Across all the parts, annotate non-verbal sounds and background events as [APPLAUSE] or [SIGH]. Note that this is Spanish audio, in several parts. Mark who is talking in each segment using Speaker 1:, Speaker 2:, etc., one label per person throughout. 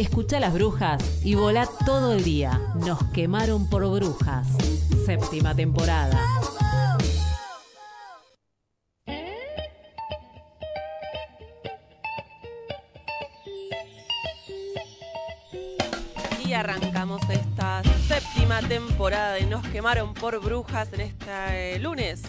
Speaker 1: Escucha las brujas y volá todo el día. Nos quemaron por brujas. Séptima temporada.
Speaker 2: Y arrancamos esta séptima temporada de Nos quemaron por brujas en este eh, lunes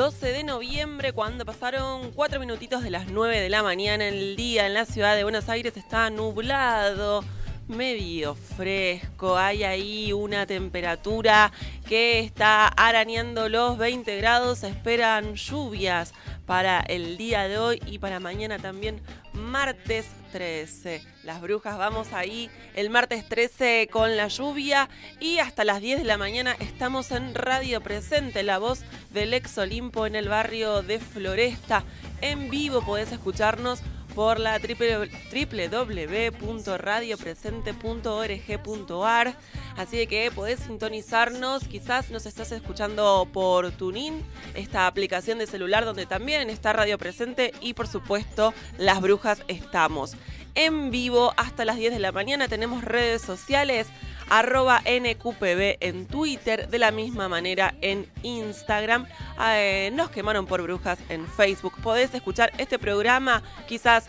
Speaker 2: 12 de noviembre cuando pasaron cuatro minutitos de las 9 de la mañana el día en la ciudad de Buenos Aires está nublado medio fresco, hay ahí una temperatura que está arañando los 20 grados, esperan lluvias para el día de hoy y para mañana también martes 13. Las brujas vamos ahí el martes 13 con la lluvia y hasta las 10 de la mañana estamos en Radio Presente, la voz del ex Olimpo en el barrio de Floresta. En vivo podés escucharnos por la www.radiopresente.org.ar. Así que podés sintonizarnos, quizás nos estás escuchando por Tunin, esta aplicación de celular donde también está Radio Presente y por supuesto Las Brujas estamos. En vivo hasta las 10 de la mañana tenemos redes sociales arroba NQPB en Twitter, de la misma manera en Instagram. Eh, nos quemaron por brujas en Facebook. Podés escuchar este programa, quizás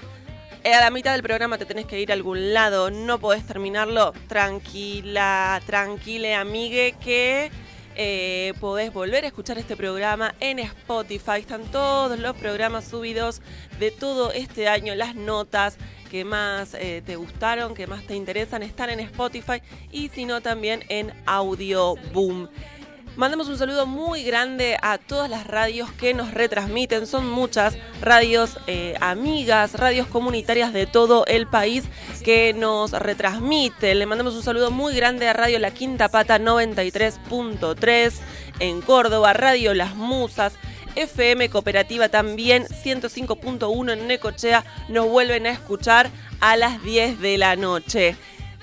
Speaker 2: eh, a la mitad del programa te tenés que ir a algún lado, no podés terminarlo. Tranquila, tranquile, amigue, que eh, podés volver a escuchar este programa en Spotify. Están todos los programas subidos de todo este año, las notas que más eh, te gustaron, que más te interesan, están en Spotify y si no también en Audio Boom. Mandamos un saludo muy grande a todas las radios que nos retransmiten. Son muchas radios eh, amigas, radios comunitarias de todo el país que nos retransmiten. Le mandamos un saludo muy grande a Radio La Quinta Pata 93.3 en Córdoba, Radio Las Musas. FM Cooperativa también, 105.1 en Necochea, nos vuelven a escuchar a las 10 de la noche.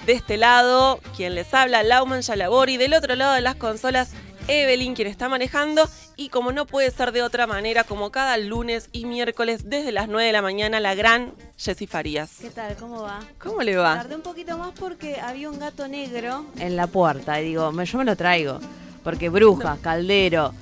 Speaker 2: De este lado, quien les habla, Lauman Yalabori. Del otro lado de las consolas, Evelyn, quien está manejando. Y como no puede ser de otra manera, como cada lunes y miércoles desde las 9 de la mañana, la gran Jessy Farías.
Speaker 3: ¿Qué tal? ¿Cómo va?
Speaker 2: ¿Cómo le va?
Speaker 3: Tardé un poquito más porque había un gato negro en la puerta. Y digo, yo me lo traigo. Porque brujas, caldero,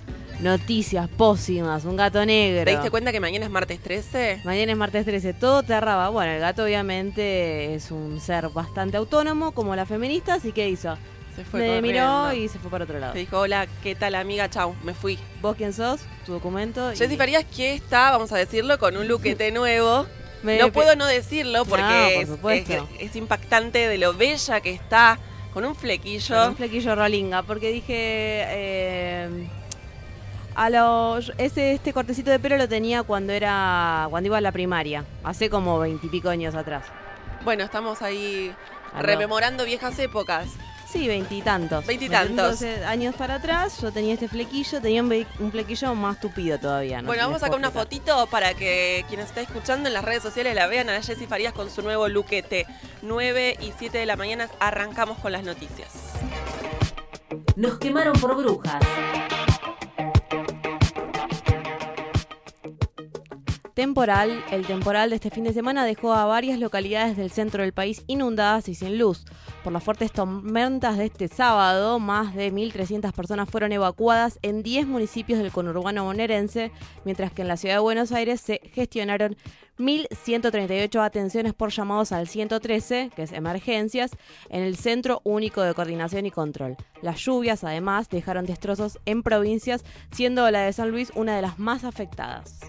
Speaker 3: noticias pósimas, un gato negro.
Speaker 2: ¿Te diste cuenta que mañana es martes 13?
Speaker 3: Mañana es martes 13, todo te arraba. Bueno, el gato obviamente es un ser bastante autónomo, como la feminista, así que hizo.
Speaker 2: Se fue
Speaker 3: me miró y se fue para otro lado.
Speaker 2: Te dijo, hola, ¿qué tal amiga? Chau, me fui.
Speaker 3: ¿Vos quién sos? Tu documento. y-
Speaker 2: Jessy Farías que está, vamos a decirlo, con un luquete nuevo. [LAUGHS]
Speaker 3: Me-
Speaker 2: no puedo no decirlo porque
Speaker 3: No, por
Speaker 2: es-
Speaker 3: supuesto.
Speaker 2: es, es impactante de lo bella que está, con un flequillo.
Speaker 3: Con un flequillo rolinga, porque dije. eh, a los, ese, este cortecito de pelo lo tenía cuando era cuando iba a la primaria, hace como veintipico años atrás.
Speaker 2: Bueno, estamos ahí rememorando viejas épocas.
Speaker 3: Sí, veintitantos.
Speaker 2: Veintitantos.
Speaker 3: años para atrás, yo tenía este flequillo, tenía un, flequillo más tupido todavía. ¿no?
Speaker 2: Bueno, vamos a sacar una fotito para que quienes estén escuchando en las redes sociales la vean a Jessy Farías con su nuevo luquete. 9 y 7 de la mañana arrancamos con las noticias.
Speaker 1: Nos quemaron por brujas.
Speaker 3: Temporal, el temporal de este fin de semana dejó a varias localidades del centro del país inundadas y sin luz. Por las fuertes tormentas de este sábado, más de 1.300 personas fueron evacuadas en 10 municipios del conurbano bonaerense, mientras que en la ciudad de Buenos Aires se gestionaron 1.138 atenciones por llamados al 113, que es emergencias, en el Centro Único de Coordinación y Control. Las lluvias, además, dejaron destrozos en provincias, siendo la de San Luis una de las más afectadas.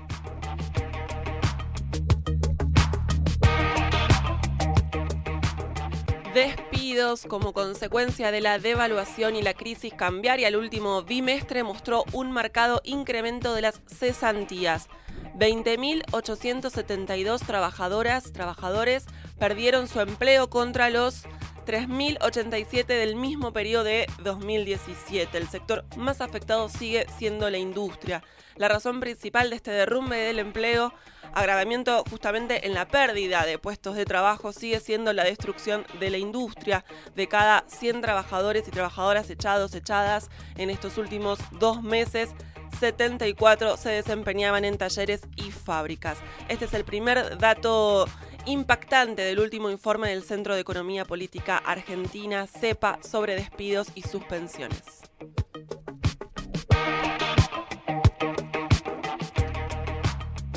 Speaker 2: Despidos como consecuencia de la devaluación y la crisis cambiaria el último bimestre mostró un marcado incremento de las cesantías. 20.872 trabajadoras, trabajadores perdieron su empleo contra los 3.087 del mismo periodo de 2017. El sector más afectado sigue siendo la industria. La razón principal de este derrumbe del empleo, agravamiento justamente en la pérdida de puestos de trabajo, sigue siendo la destrucción de la industria. De cada 100 trabajadores y trabajadoras echados, echadas en estos últimos dos meses, 74 se desempeñaban en talleres y fábricas. Este es el primer dato impactante del último informe del Centro de Economía Política Argentina, CEPA, sobre despidos y suspensiones.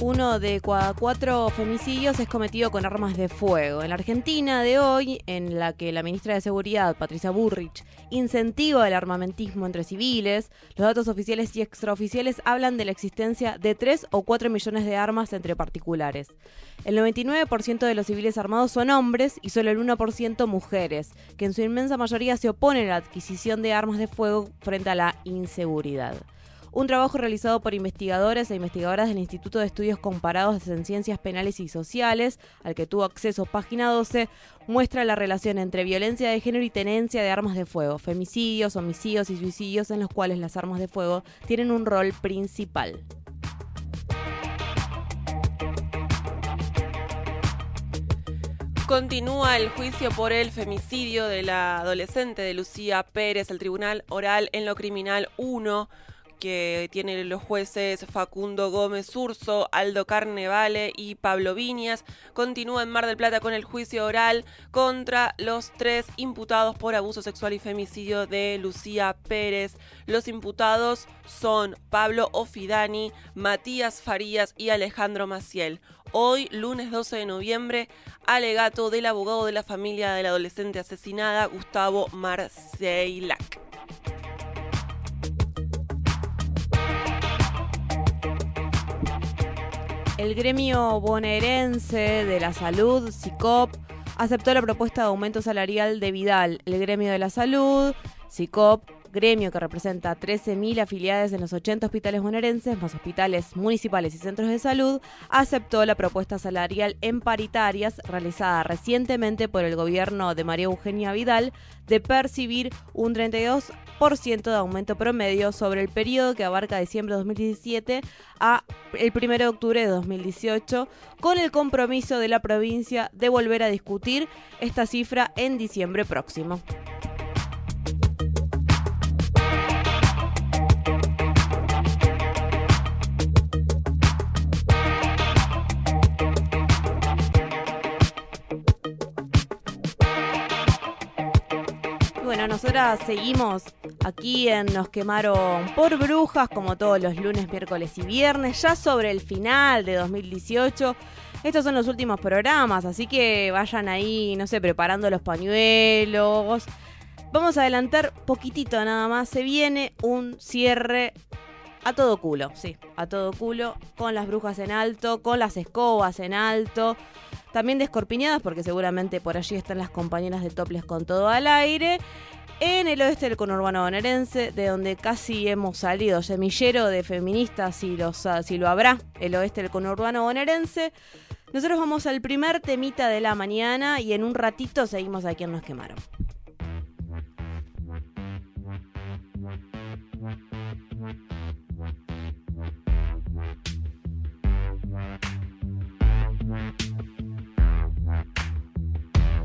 Speaker 3: Uno de cada cuatro femicidios es cometido con armas de fuego. En la Argentina de hoy, en la que la ministra de Seguridad, Patricia Burrich, incentiva el armamentismo entre civiles, los datos oficiales y extraoficiales hablan de la existencia de 3 o 4 millones de armas entre particulares. El 99% de los civiles armados son hombres y solo el 1% mujeres, que en su inmensa mayoría se oponen a la adquisición de armas de fuego frente a la inseguridad. Un trabajo realizado por investigadores e investigadoras del Instituto de Estudios Comparados en Ciencias Penales y Sociales, al que tuvo acceso página 12, muestra la relación entre violencia de género y tenencia de armas de fuego, femicidios, homicidios y suicidios en los cuales las armas de fuego tienen un rol principal.
Speaker 2: Continúa el juicio por el femicidio de la adolescente de Lucía Pérez. El Tribunal Oral en lo Criminal 1 que tiene los jueces Facundo Gómez Urso, Aldo Carnevale y Pablo Viñas, continúa en Mar del Plata con el juicio oral contra los tres imputados por abuso sexual y femicidio de Lucía Pérez. Los imputados son Pablo Ofidani, Matías Farías y Alejandro Maciel. Hoy, lunes 12 de noviembre, alegato del abogado de la familia de la adolescente asesinada, Gustavo Marceilac.
Speaker 3: El gremio bonaerense de la salud, SICOP, aceptó la propuesta de aumento salarial de Vidal. El gremio de la salud, SICOP, gremio que representa 13.000 afiliadas en los 80 hospitales bonaerenses, más hospitales municipales y centros de salud, aceptó la propuesta salarial en paritarias realizada recientemente por el gobierno de María Eugenia Vidal de percibir un 32% de aumento promedio sobre el periodo que abarca diciembre de 2017 a el 1 de octubre de 2018, con el compromiso de la provincia de volver a discutir esta cifra en diciembre próximo. Bueno, nosotras seguimos aquí en Nos quemaron por brujas, como todos los lunes, miércoles y viernes, ya sobre el final de 2018. Estos son los últimos programas, así que vayan ahí, no sé, preparando los pañuelos. Vamos a adelantar poquitito nada más. Se viene un cierre a todo culo, sí, a todo culo, con las brujas en alto, con las escobas en alto también de Escorpiñadas, porque seguramente por allí están las compañeras de Toples con todo al aire. En el oeste del conurbano bonaerense, de donde casi hemos salido, semillero de feministas, si, los, si lo habrá, el oeste del conurbano bonaerense. Nosotros vamos al primer temita de la mañana y en un ratito seguimos a quien nos quemaron.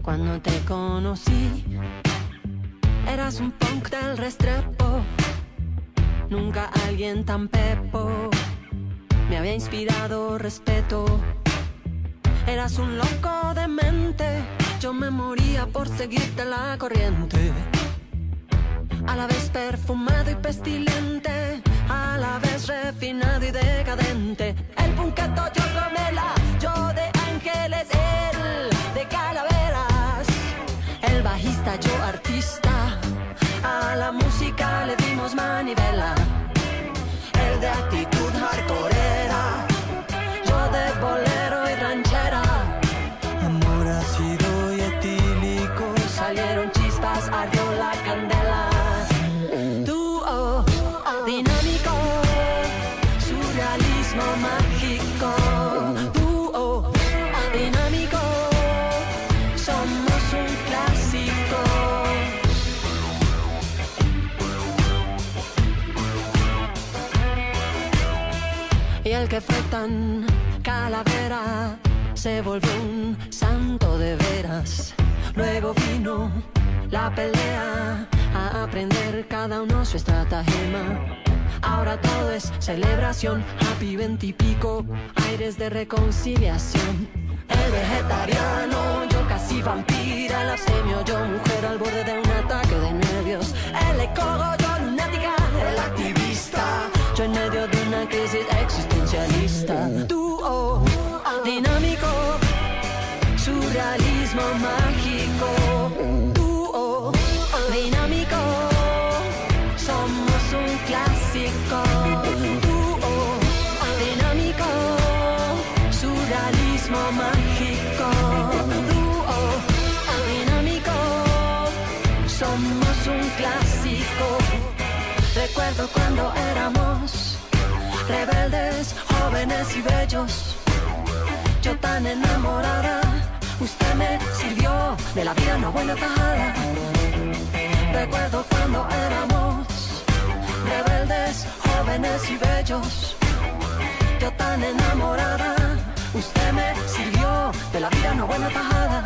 Speaker 4: Cuando te conocí, eras un punk del restrepo. Nunca alguien tan pepo me había inspirado respeto. Eras un loco de mente, yo me moría por seguirte la corriente. A la vez perfumado y pestilente, a la vez refinado y decadente. El punqueto yo comela, yo yo artista, a la música le dimos manivela. Y el que fue tan calavera se volvió un santo de veras. Luego vino la pelea a aprender cada uno su estratagema. Ahora todo es celebración, happy veintipico, aires de reconciliación. El vegetariano, yo casi vampira, el abstemio, yo mujer al borde de un ataque de nervios. El ecólogo, yo lunática, el activista, yo en medio de una crisis existencialista. Dúo dinámico, surrealismo tan enamorada, usted me sirvió de la vida una buena tajada. Recuerdo cuando éramos rebeldes, jóvenes y bellos. Yo tan enamorada, usted me sirvió de la vida una buena tajada.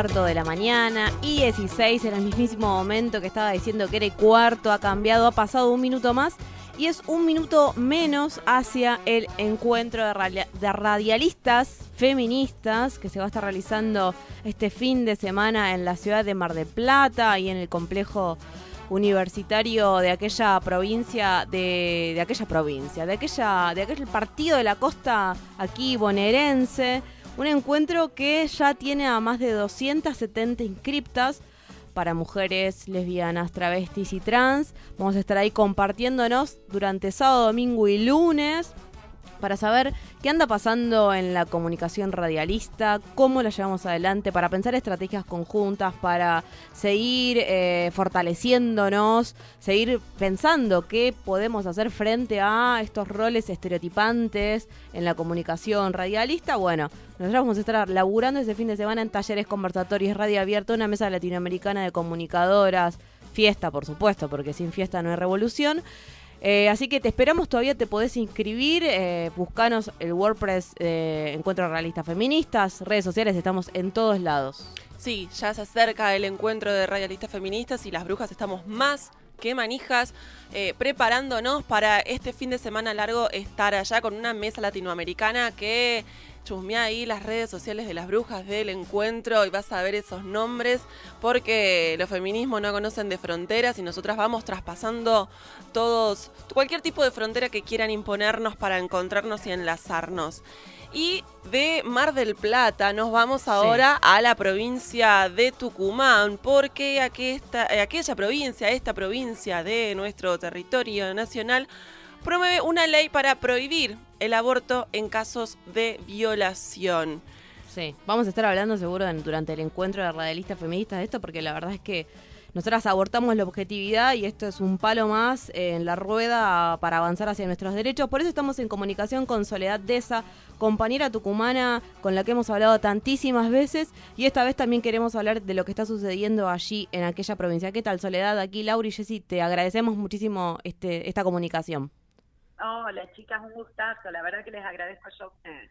Speaker 3: Cuarto de la mañana y 16 en el mismísimo momento que estaba diciendo que era y cuarto, ha cambiado, ha pasado un minuto más y es un minuto menos hacia el encuentro de, de radialistas feministas que se va a estar realizando este fin de semana en la ciudad de Mar del Plata y en el complejo universitario de aquella provincia de, de aquella provincia de aquella de aquel partido de la costa aquí bonaerense un encuentro que ya tiene a más de 270 inscriptas para mujeres lesbianas, travestis y trans. Vamos a estar ahí compartiéndonos durante sábado, domingo y lunes para saber qué anda pasando en la comunicación radialista, cómo la llevamos adelante, para pensar estrategias conjuntas, para seguir eh, fortaleciéndonos, seguir pensando qué podemos hacer frente a estos roles estereotipantes en la comunicación radialista. Bueno, nosotros vamos a estar laburando ese fin de semana en talleres conversatorios radio abierto, una mesa latinoamericana de comunicadoras, fiesta por supuesto, porque sin fiesta no hay revolución. Eh, así que te esperamos, todavía te podés inscribir, eh, buscanos el WordPress eh, Encuentro Realista Feministas, redes sociales, estamos en todos lados.
Speaker 2: Sí, ya se acerca el encuentro de radialistas feministas y las brujas estamos más que manijas eh, preparándonos para este fin de semana largo estar allá con una mesa latinoamericana que chusmea ahí las redes sociales de las brujas del encuentro y vas a ver esos nombres porque los feminismos no conocen de fronteras y nosotras vamos traspasando todos, cualquier tipo de frontera que quieran imponernos para encontrarnos y enlazarnos. Y de Mar del Plata nos vamos ahora a la provincia de Tucumán, porque eh, aquella provincia, esta provincia de nuestro territorio nacional, promueve una ley para prohibir el aborto en casos de violación.
Speaker 3: Sí, vamos a estar hablando seguro durante el encuentro de radialistas feministas de esto, porque la verdad es que nosotras abortamos la objetividad y esto es un palo más en la rueda para avanzar hacia nuestros derechos. Por eso estamos en comunicación con Soledad Deza, compañera tucumana con la que hemos hablado tantísimas veces y esta vez también queremos hablar de lo que está sucediendo allí en aquella provincia. ¿Qué tal, Soledad? Aquí Laura y Jessy, te agradecemos muchísimo este, esta comunicación.
Speaker 5: Hola chicas, un gustazo. La verdad que les agradezco yo a ustedes.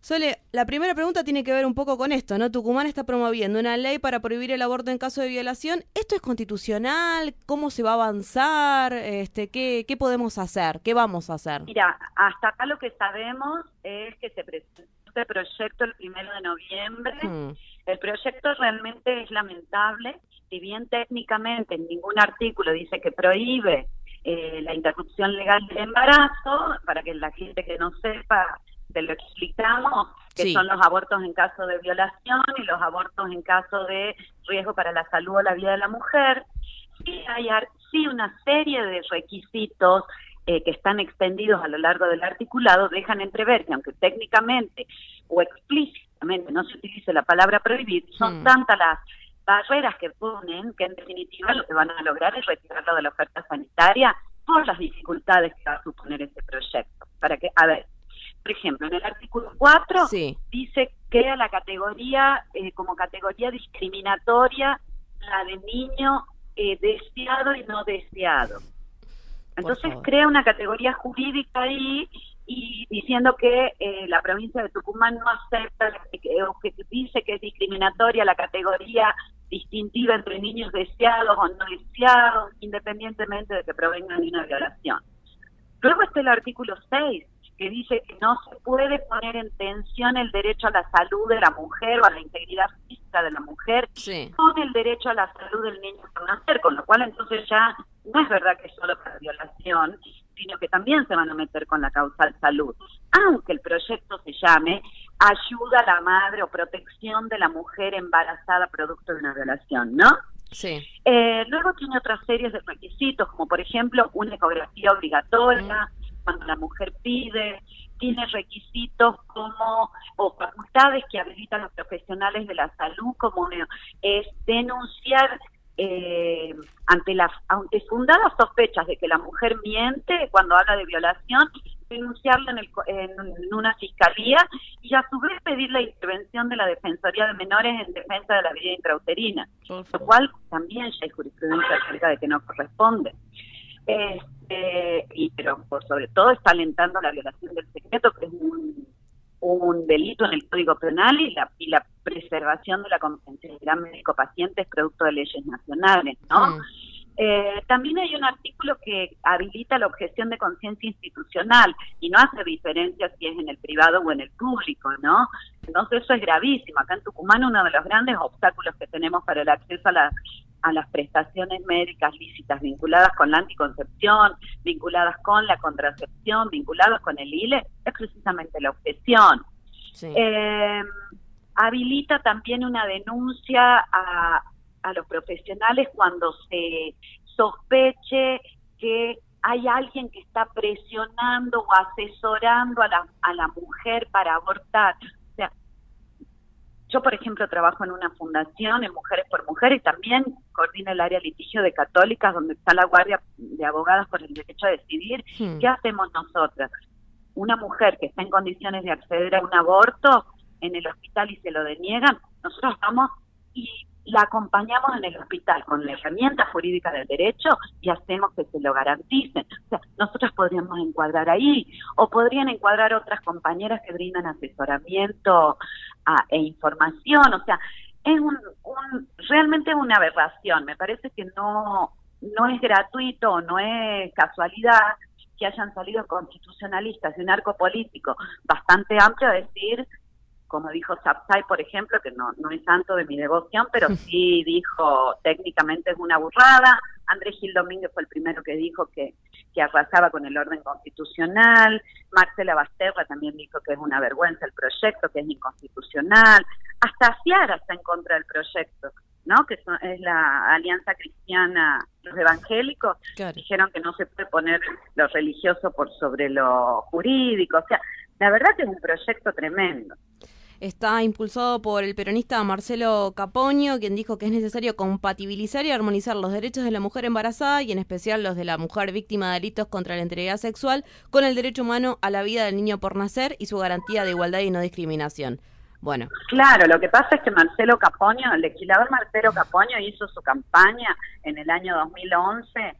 Speaker 3: Sole, la primera pregunta tiene que ver un poco con esto, ¿no? Tucumán está promoviendo una ley para prohibir el aborto en caso de violación. ¿Esto es constitucional? ¿Cómo se va a avanzar? Este, ¿qué, ¿Qué podemos hacer? ¿Qué vamos a hacer?
Speaker 5: Mira, hasta acá lo que sabemos es que se presentó este proyecto el primero de noviembre.
Speaker 3: Hmm.
Speaker 5: El proyecto realmente es lamentable. Si bien técnicamente en ningún artículo dice que prohíbe eh, la interrupción legal del embarazo, para que la gente que no sepa, te lo explicamos, que
Speaker 3: Sí.
Speaker 5: son los abortos en caso de violación y los abortos en caso de riesgo para la salud o la vida de la mujer. Sí hay sí una serie de requisitos eh, que están extendidos a lo largo del articulado dejan entrever que aunque técnicamente o explícitamente no se utilice la palabra prohibir, son
Speaker 3: Mm.
Speaker 5: tantas las barreras que ponen que en definitiva lo que van a lograr es retirarlo de la oferta sanitaria por las dificultades que va a suponer este proyecto. Para que, a ver, por ejemplo, en el artículo 4
Speaker 3: Sí.
Speaker 5: dice que a la categoría, eh, como categoría discriminatoria, la de niño eh, deseado y no deseado. Entonces crea una categoría jurídica ahí y diciendo que eh, la provincia de Tucumán no acepta o que dice que es discriminatoria la categoría distintiva entre niños deseados o no deseados, independientemente de que provengan de una violación. Luego está el artículo 6, que dice que no se puede poner en tensión el derecho a la salud de la mujer o a la integridad física de la mujer
Speaker 3: Sí.
Speaker 5: con el derecho a la salud del niño por nacer, con lo cual entonces ya no es verdad que es solo para violación, sino que también se van a meter con la causal salud. Aunque el proyecto se llame ayuda a la madre o protección de la mujer embarazada producto de una violación, ¿no?
Speaker 3: Sí.
Speaker 5: Eh, luego tiene otras series de requisitos, como por ejemplo una ecografía obligatoria cuando la mujer pide, tiene requisitos como o facultades que habilitan a los profesionales de la salud, como es denunciar eh, ante las ante fundadas sospechas de que la mujer miente cuando habla de violación, denunciarla en, el en, en una fiscalía y a su vez pedir la intervención de la Defensoría de Menores en defensa de la vida intrauterina, lo cual también ya hay jurisprudencia acerca de que no corresponde. Este, y pero por sobre todo está alentando la violación del secreto, que es un, un delito en el Código Penal y la, y la preservación de la confidencialidad médico-paciente es producto de leyes nacionales, ¿no?
Speaker 3: Mm.
Speaker 5: Eh, también hay un artículo que habilita la objeción de conciencia institucional y no hace diferencia si es en el privado o en el público, ¿no? Entonces eso es gravísimo. Acá en Tucumán uno de los grandes obstáculos que tenemos para el acceso a, la- a las prestaciones médicas lícitas vinculadas con la anticoncepción, vinculadas con la contracepción, vinculadas con el ILE, es precisamente la objeción.
Speaker 3: Sí.
Speaker 5: Eh, habilita también una denuncia a, a los profesionales cuando se sospeche que hay alguien que está presionando o asesorando a la, a la mujer para abortar. Yo, por ejemplo, trabajo en una fundación, en Mujeres por Mujeres, y también coordino el área litigio de católicas, donde está la Guardia de Abogadas por el Derecho a Decidir.
Speaker 3: Hmm.
Speaker 5: ¿Qué hacemos nosotras? Una mujer que está en condiciones de acceder a un aborto en el hospital y se lo deniegan, nosotros vamos y la acompañamos en el hospital con la herramienta jurídica del derecho y hacemos que se lo garanticen. O sea, nosotros podríamos encuadrar ahí o podrían encuadrar otras compañeras que brindan asesoramiento ah, e información. O sea, es un, un realmente una aberración. Me parece que no no es gratuito no es casualidad que hayan salido constitucionalistas de un arco político bastante amplio a decir como dijo Sapsay, por ejemplo, que no, no es santo de mi devoción, pero sí dijo técnicamente es una burrada. Andrés Gil Domínguez fue el primero que dijo que, que arrasaba con el orden constitucional. Marcela Basterra también dijo que es una vergüenza el proyecto, que es inconstitucional. Hasta Ciara está en contra del proyecto, ¿no? Que son- es la Alianza Cristiana, los evangélicos, dijeron que no se puede poner lo religioso por sobre lo jurídico. O sea, la verdad que es un proyecto tremendo.
Speaker 3: Está impulsado por el peronista Marcelo Capoño, quien dijo que es necesario compatibilizar y armonizar los derechos de la mujer embarazada y en especial los de la mujer víctima de delitos contra la integridad sexual con el derecho humano a la vida del niño por nacer y su garantía de igualdad y no discriminación. Bueno,
Speaker 5: Claro, lo que pasa es que Marcelo Capoño, el legislador Marcelo Capoño hizo su campaña en el año 2011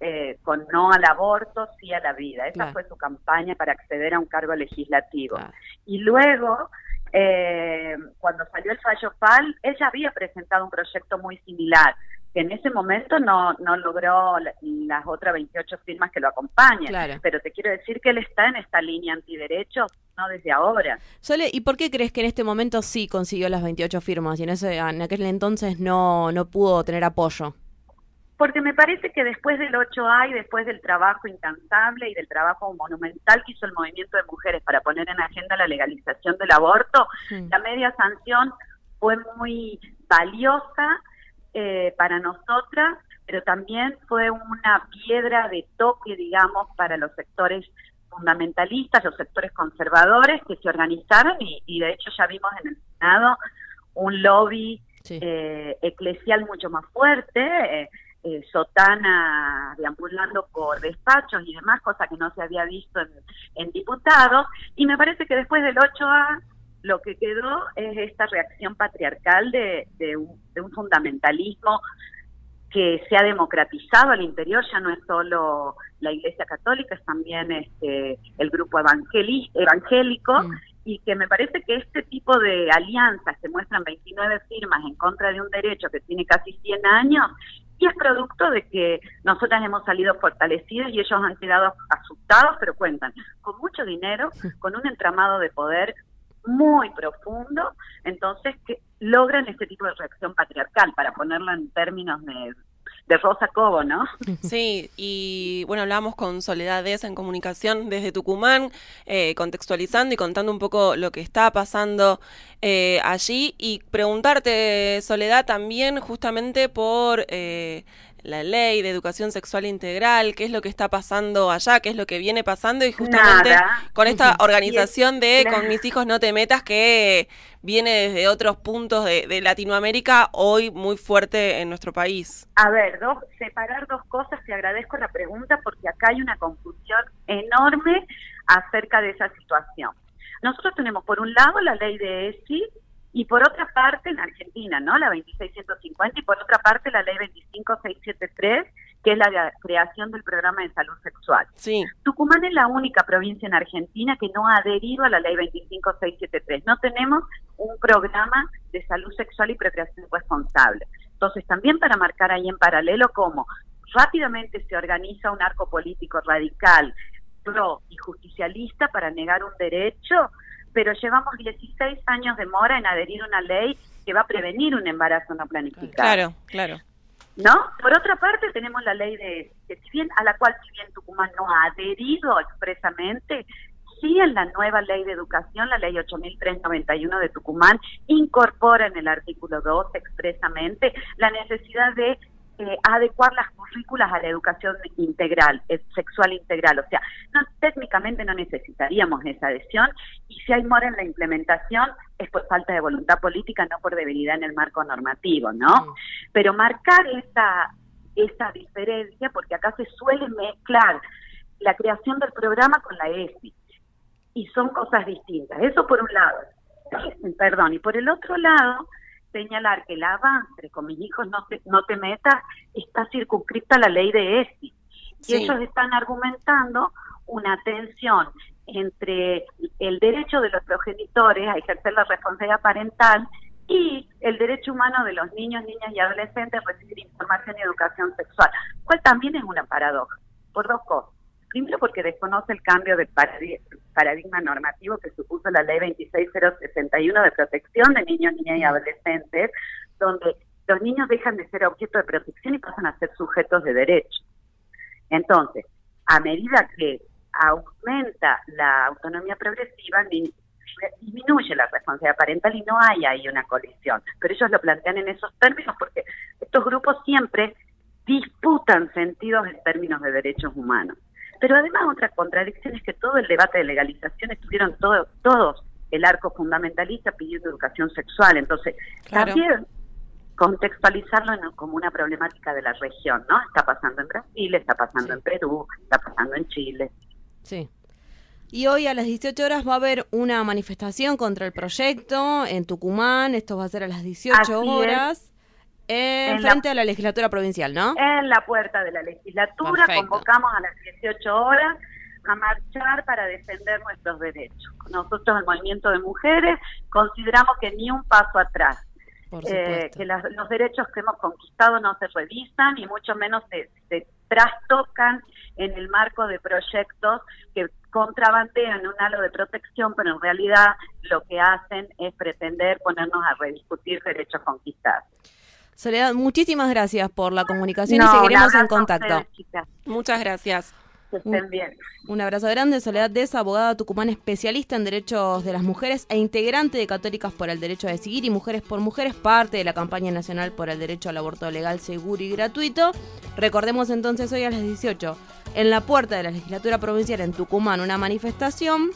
Speaker 5: eh, con no al aborto, sí a la vida. Esa
Speaker 3: Claro.
Speaker 5: fue su campaña para acceder a un cargo legislativo. Y luego, eh, cuando salió el fallo FAL, ella había presentado un proyecto muy similar, que en ese momento no, no logró la- las otras 28 firmas que lo acompañan.
Speaker 3: Claro.
Speaker 5: Pero te quiero decir que él está en esta línea antiderechos, no desde ahora.
Speaker 3: Sole, ¿y por qué crees que en este momento sí consiguió las 28 firmas y en, ese, en aquel entonces no, no pudo tener apoyo?
Speaker 5: Porque me parece que después del 8A y después del trabajo incansable y del trabajo monumental que hizo el movimiento de mujeres para poner en agenda la legalización del aborto, la media sanción fue muy valiosa eh, para nosotras, pero también fue una piedra de toque, digamos, para los sectores fundamentalistas, los sectores conservadores que se organizaron y, y de hecho ya vimos en el Senado un lobby eh, eclesial mucho más fuerte, eh, eh, sotana deambulando por despachos y demás, cosa que no se había visto en, en diputados, y me parece que después del 8A lo que quedó es esta reacción patriarcal de, de un, de un fundamentalismo que se ha democratizado al interior, ya no es solo la Iglesia Católica, es también este, el grupo evangélico, y que me parece que este tipo de alianzas que muestran 29 firmas en contra de un derecho que tiene casi 100 años, y es producto de que nosotras hemos salido fortalecidas y ellos han quedado asustados, pero cuentan con mucho dinero, [LAUGHS] con un entramado de poder muy profundo, entonces que logran este tipo de reacción patriarcal, para ponerlo en términos de, de Rosa Cobo, ¿no? [LAUGHS]
Speaker 2: Sí, y bueno, hablábamos con Soledad en comunicación desde Tucumán, eh, contextualizando y contando un poco lo que está pasando eh, allí y preguntarte, Soledad, también justamente por eh, la ley de educación sexual integral, qué es lo que está pasando allá, qué es lo que viene pasando y justamente
Speaker 5: Nada.
Speaker 2: con esta [LAUGHS] organización de. Con mis hijos no te metas que viene desde otros puntos de, de Latinoamérica, hoy muy fuerte en nuestro país.
Speaker 5: A ver, dos, separar dos cosas, te agradezco la pregunta porque acá hay una confusión enorme acerca de esa situación. Nosotros tenemos por un lado la ley de ESI y por otra parte en Argentina, ¿no? La 2650 y por otra parte la ley 25673, que es la creación del programa de salud sexual.
Speaker 2: Sí.
Speaker 5: Tucumán es la única provincia en Argentina que no ha adherido a la ley 25673. No tenemos un programa de salud sexual y procreación responsable. Entonces, también para marcar ahí en paralelo cómo rápidamente se organiza un arco político radical, pro y justicialista para negar un derecho, pero llevamos 16 años de mora en adherir una ley que va a prevenir un embarazo no planificado.
Speaker 2: Claro, claro.
Speaker 5: ¿no? Por otra parte, tenemos la ley de, que si bien, a la cual si bien Tucumán no ha adherido expresamente, sí en la nueva ley de educación, la ley 8391 de Tucumán, incorpora en el artículo 2 expresamente la necesidad de eh, adecuar las currículas a la educación integral, eh, sexual integral. O sea, no, técnicamente no necesitaríamos esa adhesión y si hay mora en la implementación es por falta de voluntad política, no por debilidad en el marco normativo, ¿no? Pero marcar esa, esa diferencia, porque acá se suele mezclar la creación del programa con la ESI y son cosas distintas. Eso por un lado. Perdón, y por el otro lado, señalar que el avance con mis hijos no te, no te metas está circunscripta a la ley de ESI. Y ellos están argumentando una tensión entre el derecho de los progenitores a ejercer la responsabilidad parental y el derecho humano de los niños, niñas y adolescentes a recibir información y educación sexual, cual también es una paradoja, por dos cosas. Primero porque desconoce el cambio de paradigma normativo que supuso la ley 26061 de protección de niños, niñas y adolescentes, donde los niños dejan de ser objeto de protección y pasan a ser sujetos de derecho. Entonces, a medida que aumenta la autonomía progresiva, disminuye la responsabilidad parental y no hay ahí una colisión. Pero ellos lo plantean en esos términos porque estos grupos siempre disputan sentidos en términos de derechos humanos. Pero además otra contradicción es que todo el debate de legalización estuvieron todo, todos el arco fundamentalista pidiendo educación sexual. Entonces, también contextualizarlo como una problemática de la región, ¿no? Está pasando en Brasil, está pasando en Perú, está pasando en Chile.
Speaker 3: Sí. Y hoy a las 18 horas va a haber una manifestación contra el proyecto en Tucumán. Esto va a ser a las 18 horas. En, frente a la legislatura provincial, ¿no?
Speaker 5: En la puerta de la legislatura convocamos a las 18 horas a marchar para defender nuestros derechos. Nosotros, el movimiento de mujeres, consideramos que ni un paso atrás. Eh, que los derechos que hemos conquistado no se revisan y mucho menos se, se trastocan en el marco de proyectos que contrabandean un halo de protección, pero en realidad lo que hacen es pretender ponernos a rediscutir derechos conquistados.
Speaker 3: Soledad, muchísimas gracias por la comunicación y seguiremos en contacto.
Speaker 2: Muchas gracias.
Speaker 5: Que estén bien.
Speaker 3: Un abrazo grande. Soledad Deza, abogada tucumana especialista en derechos de las mujeres e integrante de Católicas por el Derecho a Decidir y Mujeres por Mujeres, parte de la campaña nacional por el derecho al aborto legal, seguro y gratuito. Recordemos entonces hoy a las 18, en la puerta de la legislatura provincial en Tucumán, una manifestación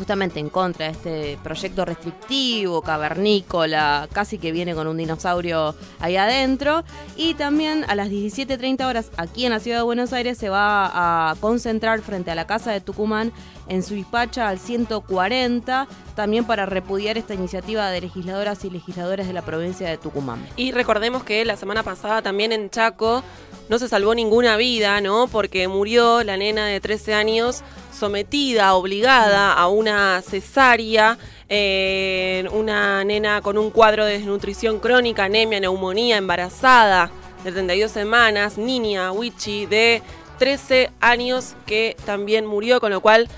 Speaker 3: justamente en contra de este proyecto restrictivo, cavernícola, casi que viene con un dinosaurio ahí adentro. Y también a las 17.30 horas aquí en la ciudad de Buenos Aires se va a concentrar frente a la Casa de Tucumán en su dispacha al 140, también para repudiar esta iniciativa de legisladoras y legisladores de la provincia de Tucumán.
Speaker 2: Y recordemos que la semana pasada también en Chaco no se salvó ninguna vida, ¿no? Porque murió la nena de 13 años sometida, obligada a una cesárea, eh, una nena con un cuadro de desnutrición crónica, anemia, neumonía, embarazada de 32 semanas, niña, Wichi, de 13 años que también murió, con lo cual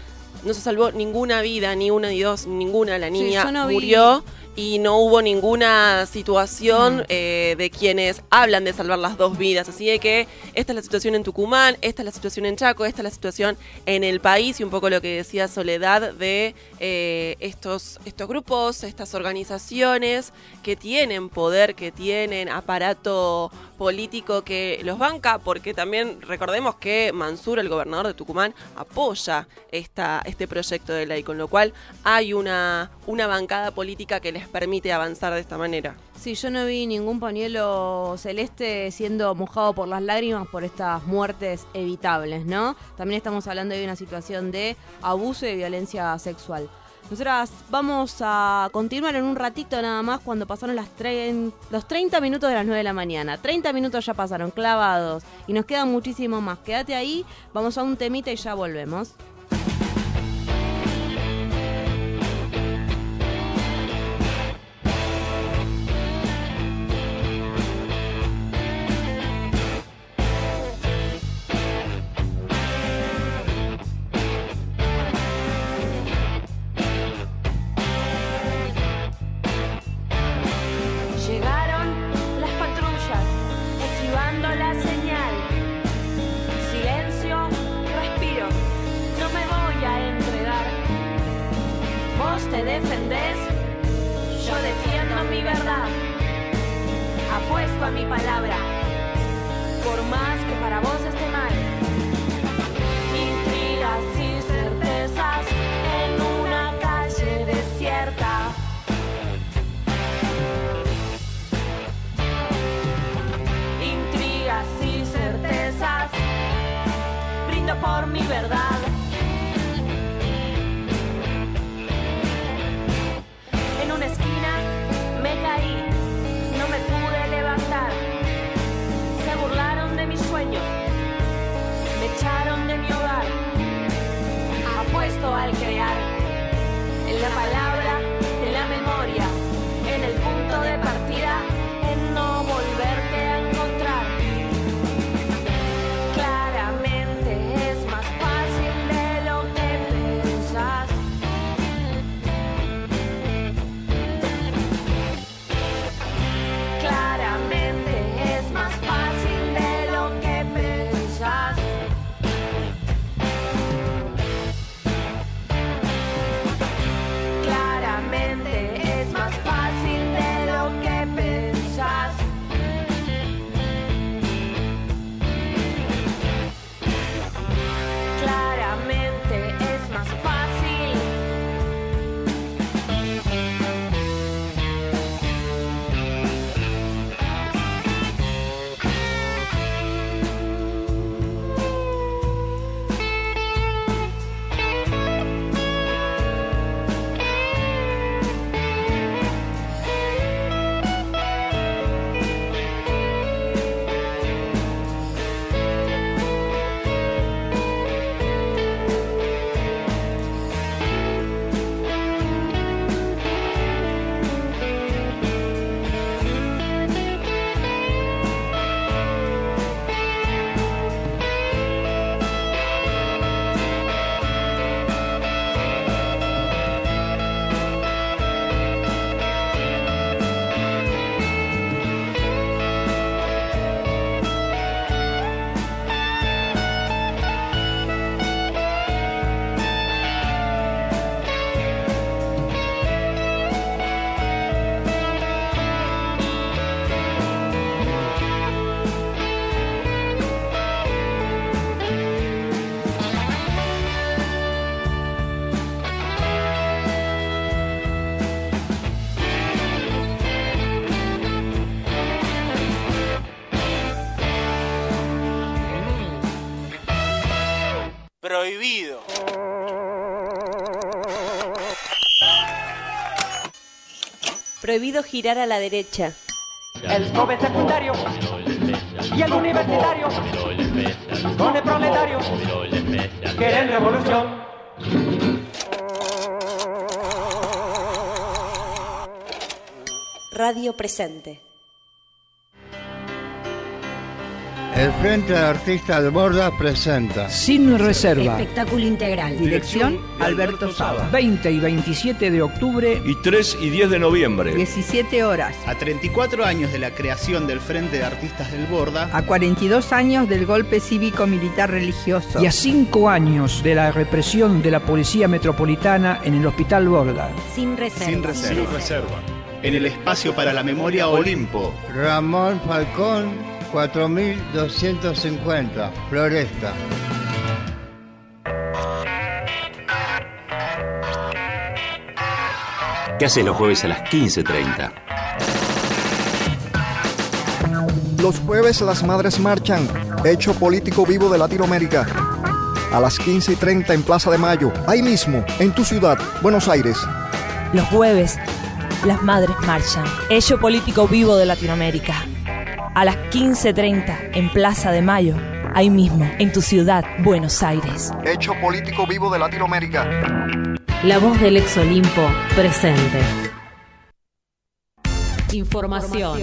Speaker 2: no se salvó ninguna vida, ni una ni dos, ninguna. La niña murió y no hubo ninguna situación mm. eh, de quienes hablan de salvar las dos vidas. Así que esta es la situación en Tucumán, esta es la situación en Chaco, esta es la situación en el país y un poco lo que decía Soledad de eh, estos, estos grupos, estas organizaciones que tienen poder, que tienen aparato político que los banca, porque también recordemos que Mansur, el gobernador de Tucumán, apoya esta, este proyecto de ley, con lo cual hay una, una bancada política que les permite avanzar de esta manera.
Speaker 3: Sí, yo no vi ningún pañuelo celeste siendo mojado por las lágrimas por estas muertes evitables, ¿no? También estamos hablando de una situación de abuso y violencia sexual. Nosotras vamos a continuar en un ratito nada más cuando pasaron las los 30 minutos de las 9 de la mañana. 30 minutos ya pasaron clavados y nos quedan muchísimo más. Quédate ahí, vamos a un temita y ya volvemos.
Speaker 6: Prohibido
Speaker 7: girar a la derecha.
Speaker 8: El joven secundario y el universitario con el proletario quieren revolución.
Speaker 7: Radio presente.
Speaker 9: El Frente de Artistas de Borda presenta
Speaker 10: Sin reserva.
Speaker 11: Espectáculo integral.
Speaker 10: Dirección Alberto Saba. 20 y 27 de octubre.
Speaker 12: Y 3 y 10 de noviembre.
Speaker 11: 17 horas.
Speaker 13: A 34 años de la creación del Frente de Artistas del Borda.
Speaker 11: A 42 años del golpe cívico-militar religioso.
Speaker 10: Y a 5 años de la represión de la Policía Metropolitana en el Hospital Borda.
Speaker 11: Sin reserva.
Speaker 13: Sin reserva.
Speaker 12: Sin reserva.
Speaker 13: En el espacio para la memoria Olimpo.
Speaker 9: Ramón Falcón, 4250, Floresta.
Speaker 14: ¿Qué haces los jueves a las 15.30?
Speaker 15: Los jueves las madres marchan, hecho político vivo de Latinoamérica. A las 15 y 30 en Plaza de Mayo, ahí mismo, en tu ciudad, Buenos Aires.
Speaker 16: Los jueves, las madres marchan, hecho político vivo de Latinoamérica. A las 15.30 en Plaza de Mayo, ahí mismo, en tu ciudad, Buenos Aires.
Speaker 15: Hecho político vivo de Latinoamérica.
Speaker 1: La voz del ex Olimpo presente. Información.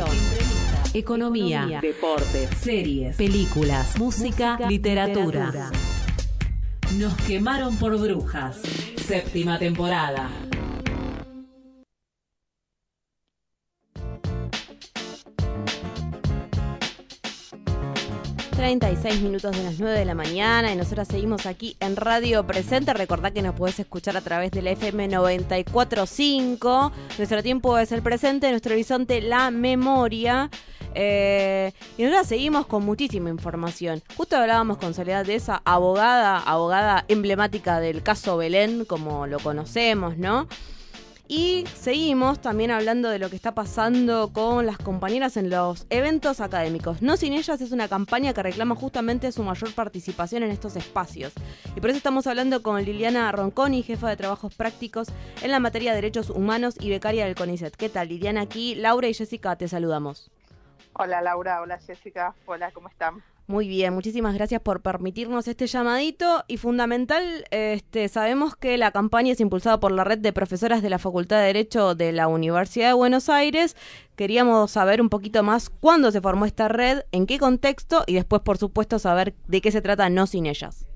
Speaker 1: Economía,
Speaker 3: deportes,
Speaker 1: series, películas, música, literatura. Nos quemaron por brujas. Séptima temporada.
Speaker 3: 36 minutos de las 9 de la mañana y nosotros seguimos aquí en Radio Presente. Recordá que nos podés escuchar a través de la FM 945. Nuestro tiempo es el presente, nuestro horizonte la memoria. Eh, y nosotros seguimos con muchísima información. Justo hablábamos con Soledad de esa abogada, abogada emblemática del caso Belén, como lo conocemos, ¿no? Y seguimos también hablando de lo que está pasando con las compañeras en los eventos académicos. No sin ellas es una campaña que reclama justamente su mayor participación en estos espacios. Y por eso estamos hablando con Liliana Ronconi, jefa de trabajos prácticos en la materia de derechos humanos y becaria del CONICET. ¿Qué tal, Liliana? Aquí Laura y Jessica te saludamos.
Speaker 17: Hola Laura, hola Jessica, hola, ¿cómo están?
Speaker 3: Muy bien, muchísimas gracias por permitirnos este llamadito y fundamental, este, sabemos que la campaña es impulsada por la red de profesoras de la Facultad de Derecho de la Universidad de Buenos Aires. Queríamos saber un poquito más cuándo se formó esta red, en qué contexto y después, por supuesto, saber de qué se trata No Sin Ellas.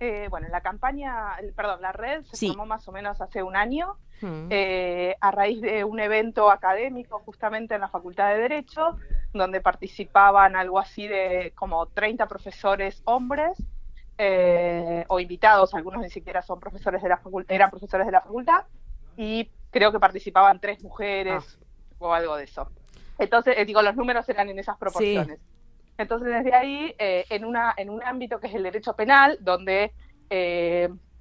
Speaker 17: Eh, bueno, la campaña, perdón, la red se formó más o menos hace un año eh, a raíz de un evento académico justamente en la Facultad de Derecho, donde participaban algo así de como 30 profesores hombres eh, o invitados, algunos ni siquiera son profesores de la facultad, eran profesores de la facultad, y creo que participaban tres mujeres ah. o algo de eso. Entonces, eh, digo, los números eran en esas proporciones. Entonces, desde ahí, en, una, en un ámbito que es el derecho penal, donde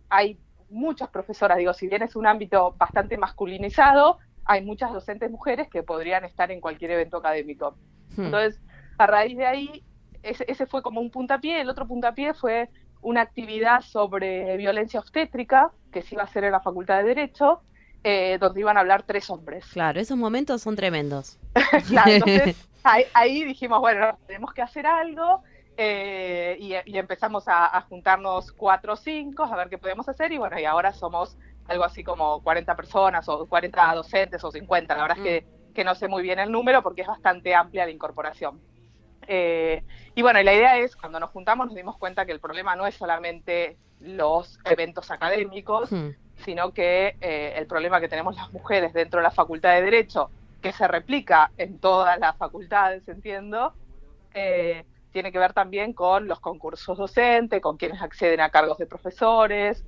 Speaker 17: hay muchas profesoras, digo, si bien es un ámbito bastante masculinizado, hay muchas docentes mujeres que podrían estar en cualquier evento académico. Hmm. Entonces, a raíz de ahí, ese, fue como un puntapié. El otro puntapié fue una actividad sobre violencia obstétrica que se iba a hacer en la Facultad de Derecho, eh, donde iban a hablar tres hombres.
Speaker 3: Claro, esos momentos son tremendos. [LAUGHS]
Speaker 17: claro, entonces [LAUGHS] ahí, dijimos, bueno, tenemos que hacer algo. Eh, y, empezamos a, juntarnos cuatro o cinco a ver qué podemos hacer y bueno, y ahora somos algo así como 40 personas o 40 docentes o 50, la verdad es que, mm. Que, no sé muy bien el número porque es bastante amplia la incorporación. Eh, y bueno, y la idea es, cuando nos juntamos nos dimos cuenta que el problema no es solamente los eventos académicos, mm. sino que eh, el problema que tenemos las mujeres dentro de la Facultad de Derecho, que se replica en todas las facultades, entiendo, eh, tiene que ver también con los concursos docentes, con quienes acceden a cargos de profesores,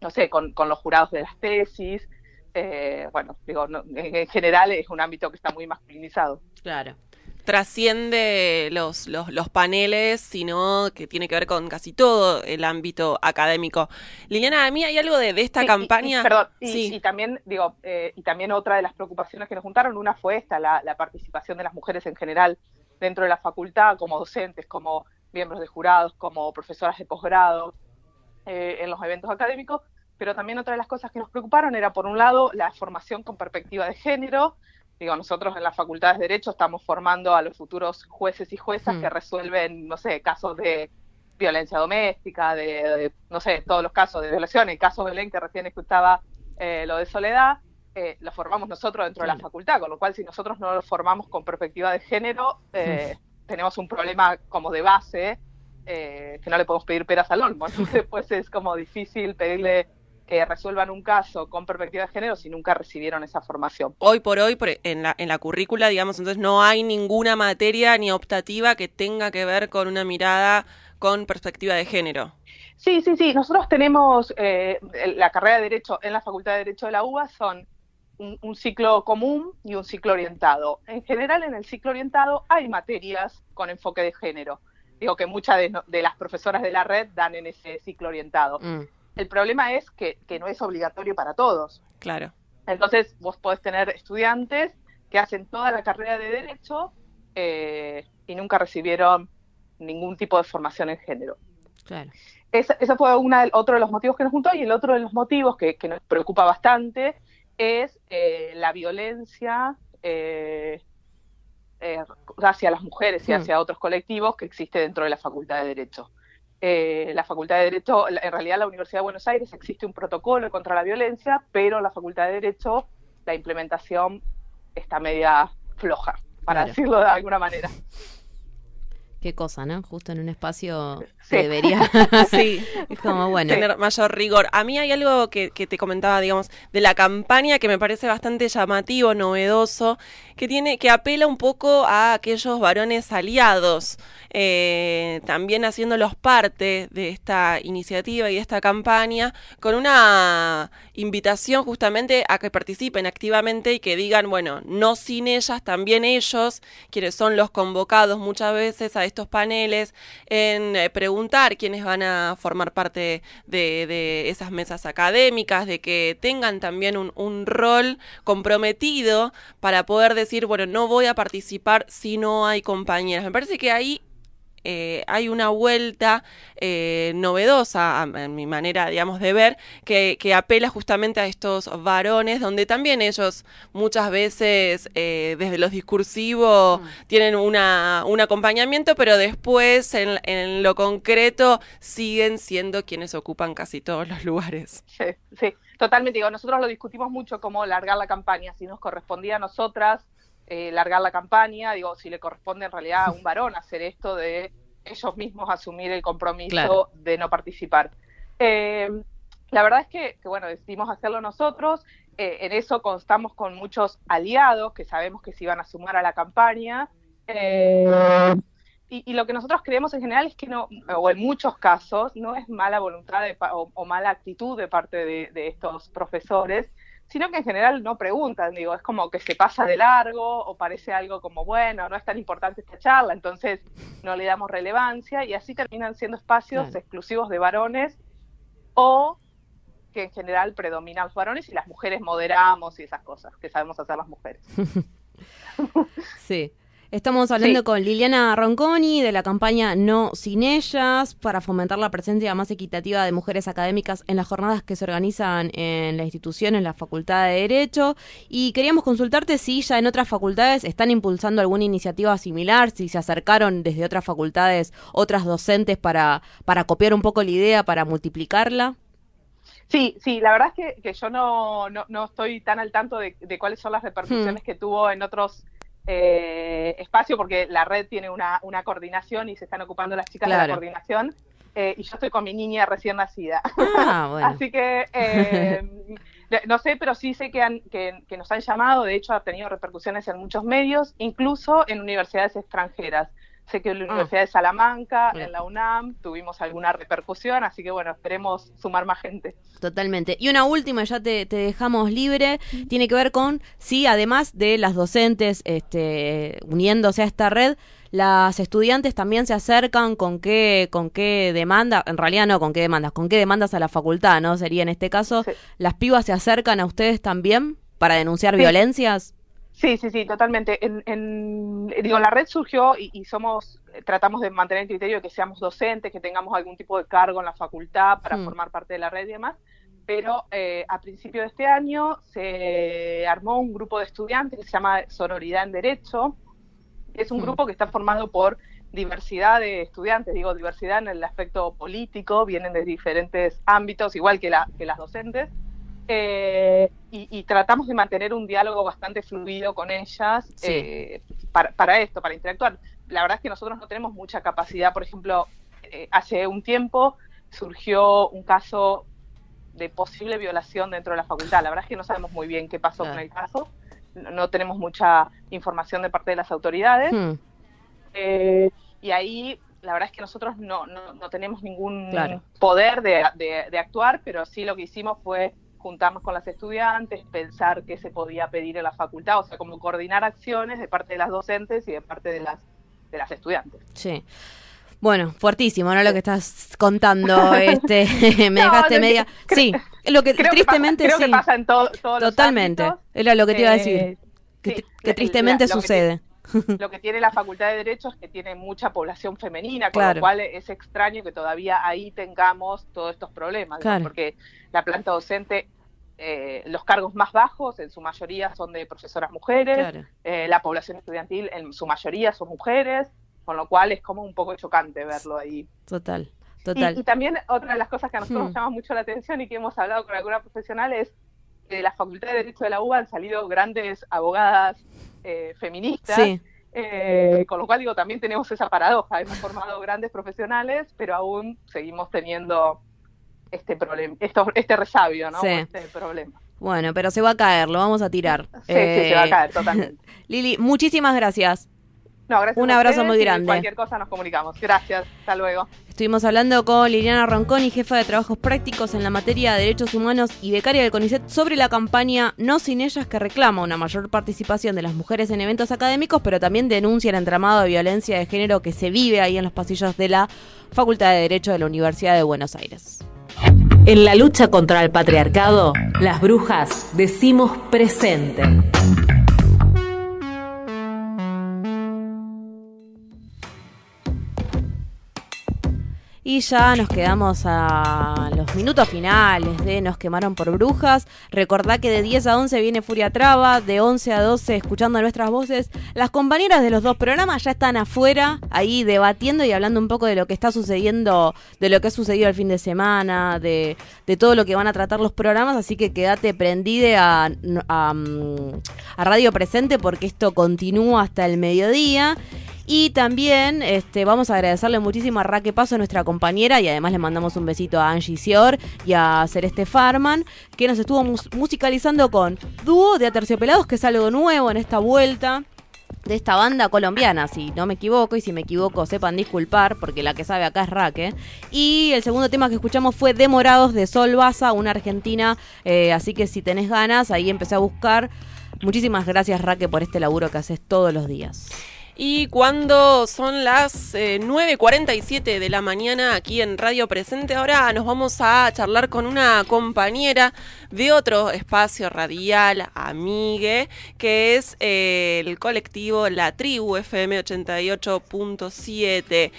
Speaker 17: no sé, con, los jurados de las tesis. Eh, bueno, digo, en, general es un ámbito que está muy masculinizado.
Speaker 3: Claro.
Speaker 2: Trasciende los, los, paneles, sino que tiene que ver con casi todo el ámbito académico. Liliana, a mí hay algo de, esta campaña.
Speaker 17: perdón, sí. y, también, digo, eh, y también otra de las preocupaciones que nos juntaron, una fue esta, la, la participación de las mujeres en general dentro de la facultad como docentes, como miembros de jurados, como profesoras de posgrado eh, en los eventos académicos, pero también otra de las cosas que nos preocuparon era, por un lado, la formación con perspectiva de género. Digo, nosotros en las facultades de Derecho estamos formando a los futuros jueces y juezas que mm. resuelven, no sé, casos de violencia doméstica, de, no sé, todos los casos de violación, el caso Belén que recién escuchaba eh, lo de Soledad, eh, lo formamos nosotros dentro de la facultad, con lo cual si nosotros no lo formamos con perspectiva de género, eh, tenemos un problema como de base eh, que no le podemos pedir peras al olmo. [LAUGHS] Después es como difícil pedirle que resuelvan un caso con perspectiva de género si nunca recibieron esa formación.
Speaker 2: Hoy por hoy, en la, en la currícula, digamos, entonces no hay ninguna materia ni optativa que tenga que ver con una mirada con perspectiva de género.
Speaker 17: Sí, sí, sí. Nosotros tenemos la carrera de Derecho en la Facultad de Derecho de la UBA, son un, ciclo común y un ciclo orientado. En general, en el ciclo orientado hay materias con enfoque de género. Digo que muchas de, las profesoras de la red dan en ese ciclo orientado. Mm. El problema es que, no es obligatorio para todos.
Speaker 2: Claro.
Speaker 17: Entonces, vos podés tener estudiantes que hacen toda la carrera de Derecho eh, y nunca recibieron ningún tipo de formación en género.
Speaker 3: Claro.
Speaker 17: Ese, fue una, otro de los motivos que nos juntó y el otro de los motivos que, que nos preocupa bastante es eh, la violencia eh, eh, hacia las mujeres y hmm. hacia otros colectivos que existe dentro de la Facultad de Derecho. La Facultad de Derecho, en realidad la Universidad de Buenos Aires existe un protocolo contra la violencia, pero la Facultad de Derecho, la implementación está media floja, para decirlo de alguna manera.
Speaker 3: Qué cosa, ¿no? Justo en un espacio que debería [LAUGHS] [LAUGHS]
Speaker 2: sí.
Speaker 3: como, bueno.
Speaker 2: tener mayor rigor. A mí hay algo que, te comentaba, digamos, de la campaña que me parece bastante llamativo, novedoso, que tiene, que apela un poco a aquellos varones aliados, eh, también haciéndolos parte de esta iniciativa y de esta campaña, con una invitación justamente a que participen activamente y que digan, bueno, no sin ellas, también ellos, quienes son los convocados muchas veces a estos paneles, en eh, preguntar quiénes van a formar parte de, esas mesas académicas, de que tengan también un, un rol comprometido para poder decir, bueno, no voy a participar si no hay compañeras. Me parece que ahí eh, hay una vuelta eh, novedosa, en mi manera, digamos, de ver, que, apela justamente a estos varones, donde también ellos muchas veces, eh, desde los discursivos, mm. tienen una, un acompañamiento, pero después, en, en, lo concreto, siguen siendo quienes ocupan casi todos los lugares.
Speaker 17: Sí, sí, totalmente. Digo, nosotros lo discutimos mucho cómo largar la campaña, si nos correspondía a nosotras eh, largar la campaña, digo, si le corresponde en realidad a un varón hacer esto de ellos mismos asumir el compromiso de no participar. Eh, la verdad es que, bueno, decidimos hacerlo nosotros, eh, en eso constamos con muchos aliados que sabemos que se iban a sumar a la campaña. Y, lo que nosotros creemos en general es que no, o en muchos casos, no es mala voluntad o, mala actitud de parte de estos profesores, sino que en general no preguntan, digo, es como que se pasa de largo o parece algo como, bueno, no es tan importante esta charla, entonces no le damos relevancia y así terminan siendo espacios exclusivos de varones o que en general predominan los varones y las mujeres moderamos y esas cosas que sabemos hacer las mujeres. [LAUGHS]
Speaker 3: sí. Estamos hablando con Liliana Ronconi de la campaña No Sin Ellas para fomentar la presencia más equitativa de mujeres académicas en las jornadas que se organizan en la institución, en la Facultad de Derecho. Y queríamos consultarte si ya en otras facultades están impulsando alguna iniciativa similar, si se acercaron desde otras facultades otras docentes para, para copiar un poco la idea, para multiplicarla.
Speaker 17: Sí, sí, la verdad es que, yo no, no, estoy tan al tanto de, cuáles son las repercusiones hmm. que tuvo en otros eh, espacio porque la red tiene una, una, coordinación y se están ocupando las chicas de la coordinación. Eh, y yo estoy con mi niña recién nacida. Ah, [LAUGHS] Así que eh, no sé, pero sí sé que, han, que, que, nos han llamado, de hecho ha tenido repercusiones en muchos medios, incluso en universidades extranjeras. Sé que en la ah. Universidad de Salamanca, en la UNAM, tuvimos alguna repercusión, así que bueno, esperemos sumar más gente.
Speaker 3: Totalmente. Y una última, ya te, dejamos libre, tiene que ver con si además de las docentes este, uniéndose a esta red, las estudiantes también se acercan con qué, con qué demanda, en realidad no con qué demandas, con qué demandas a la facultad, ¿no? Sería en este caso, ¿las pibas se acercan a ustedes también para denunciar violencias?
Speaker 17: Sí, sí, sí, totalmente. En, digo, la red surgió y, somos, tratamos de mantener el criterio de que seamos docentes, que tengamos algún tipo de cargo en la facultad para mm. formar parte de la red y demás. Pero eh, a principio de este año se armó un grupo de estudiantes que se llama Sororidad en Derecho. Es un mm. grupo que está formado por diversidad de estudiantes, digo diversidad en el aspecto político, vienen de diferentes ámbitos, igual que, la, que las docentes eh, y, tratamos de mantener un diálogo bastante fluido con ellas eh, para, esto, para interactuar. La verdad es que nosotros no tenemos mucha capacidad, por ejemplo, eh, hace un tiempo surgió un caso de posible violación dentro de la facultad. La verdad es que no sabemos muy bien qué pasó con el caso, no, tenemos mucha información de parte de las autoridades. Hmm. y ahí la verdad es que nosotros no, no, tenemos ningún poder de, actuar, pero sí lo que hicimos fue juntarnos con las estudiantes, pensar qué se podía pedir en la facultad, o sea, como coordinar acciones de parte de las docentes y de parte de las, de las estudiantes.
Speaker 3: Sí. Bueno, fuertísimo, ¿no? Lo que estás contando, [LAUGHS] este, [LAUGHS] me dejaste media. sí, lo que tristemente
Speaker 17: creo que pasa en todos
Speaker 3: Totalmente, era lo que te iba a decir. que, tristemente sucede.
Speaker 17: Lo que tiene la Facultad de Derecho es que tiene mucha población femenina, con lo cual es extraño que todavía ahí tengamos todos estos problemas, porque la planta docente, eh, los cargos más bajos en su mayoría son de profesoras mujeres, eh, la población estudiantil en su mayoría son mujeres, con lo cual es como un poco chocante verlo ahí.
Speaker 3: Total. Total.
Speaker 17: Y, también otra de las cosas que a nosotros nos hmm. llama mucho la atención y que hemos hablado con alguna profesional es que de la Facultad de Derecho de la UBA han salido grandes abogadas eh, feministas. Eh, con lo cual digo, también tenemos esa paradoja, hemos formado grandes profesionales, pero aún seguimos teniendo este problema, este resabio, ¿no? Este problema.
Speaker 3: Bueno, pero se va a caer, lo vamos a tirar.
Speaker 17: Sí, sí, se va a eh, caer totalmente. [LAUGHS]
Speaker 3: Lili, muchísimas gracias.
Speaker 17: No, gracias
Speaker 3: Un
Speaker 17: a
Speaker 3: abrazo
Speaker 17: ustedes
Speaker 3: muy
Speaker 17: y
Speaker 3: grande.
Speaker 17: Cualquier cosa nos comunicamos. Gracias. Hasta luego.
Speaker 3: Estuvimos hablando con Liliana Ronconi, jefa de trabajos prácticos en la materia de derechos humanos y becaria del CONICET, sobre la campaña No sin ellas que reclama una mayor participación de las mujeres en eventos académicos, pero también denuncia el entramado de violencia de género que se vive ahí en los pasillos de la Facultad de Derecho de la Universidad de Buenos Aires.
Speaker 1: En la lucha contra el patriarcado, las brujas decimos presente.
Speaker 3: Y ya nos quedamos a los minutos finales de Nos quemaron por brujas. Recordá que de 10 a 11 viene Furia Traba, de 11 a 12 escuchando nuestras voces. Las compañeras de los dos programas ya están afuera, ahí debatiendo y hablando un poco de lo que está sucediendo, de lo que ha sucedido el fin de semana, de, de todo lo que van a tratar los programas. Así que quédate prendide a, a, a Radio Presente porque esto continúa hasta el mediodía. Y también este, vamos a agradecerle muchísimo a Raque Paso, nuestra compañera, y además le mandamos un besito a Angie Sior y a Celeste Farman, que nos estuvo mus musicalizando con Dúo de Aterciopelados, que es algo nuevo en esta vuelta de esta banda colombiana, si no me equivoco, y si me equivoco sepan disculpar, porque la que sabe acá es Raque. Y el segundo tema que escuchamos fue Demorados de Sol Baza, una argentina, eh, así que si tenés ganas, ahí empecé a buscar. Muchísimas gracias Raque por este laburo que haces todos los días.
Speaker 2: Y cuando son las eh, 9.47 de la mañana aquí en Radio Presente, ahora nos vamos a charlar con una compañera de otro espacio radial, Amigue, que es eh, el colectivo La Tribu FM 88.7.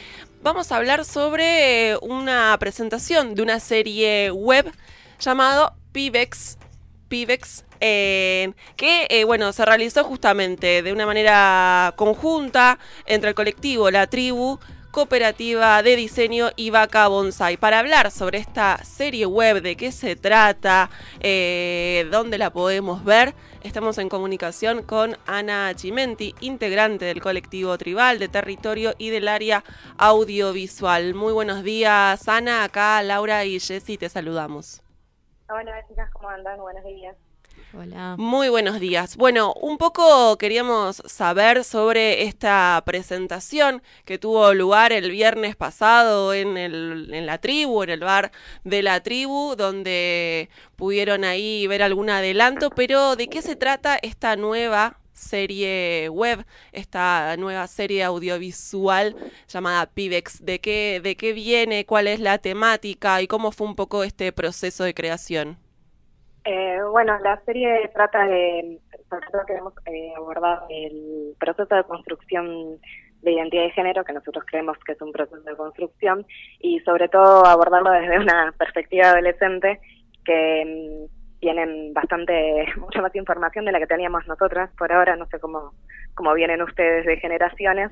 Speaker 2: Vamos a hablar sobre eh, una presentación de una serie web llamado Pibex. Pibex eh, que eh, bueno se realizó justamente de una manera conjunta entre el colectivo La Tribu, Cooperativa de Diseño y Vaca Bonsai. Para hablar sobre esta serie web, de qué se trata, eh, dónde la podemos ver, estamos en comunicación con Ana Chimenti, integrante del colectivo Tribal de Territorio y del área audiovisual. Muy buenos días, Ana. Acá Laura y Jessy te saludamos.
Speaker 18: Hola chicas, ¿cómo andan? Buenos días.
Speaker 3: Hola.
Speaker 2: Muy buenos días. Bueno, un poco queríamos saber sobre esta presentación que tuvo lugar el viernes pasado en, el, en la tribu, en el bar de la tribu, donde pudieron ahí ver algún adelanto, pero ¿de qué se trata esta nueva serie web, esta nueva serie audiovisual llamada Pibex? ¿De qué, ¿De qué viene? ¿Cuál es la temática? ¿Y cómo fue un poco este proceso de creación?
Speaker 18: Eh, bueno, la serie trata de, sobre todo queremos eh, abordar el proceso de construcción de identidad de género, que nosotros creemos que es un proceso de construcción, y sobre todo abordarlo desde una perspectiva adolescente que mm, tienen bastante, [LAUGHS] mucha más información de la que teníamos nosotras por ahora, no sé cómo, cómo vienen ustedes de generaciones,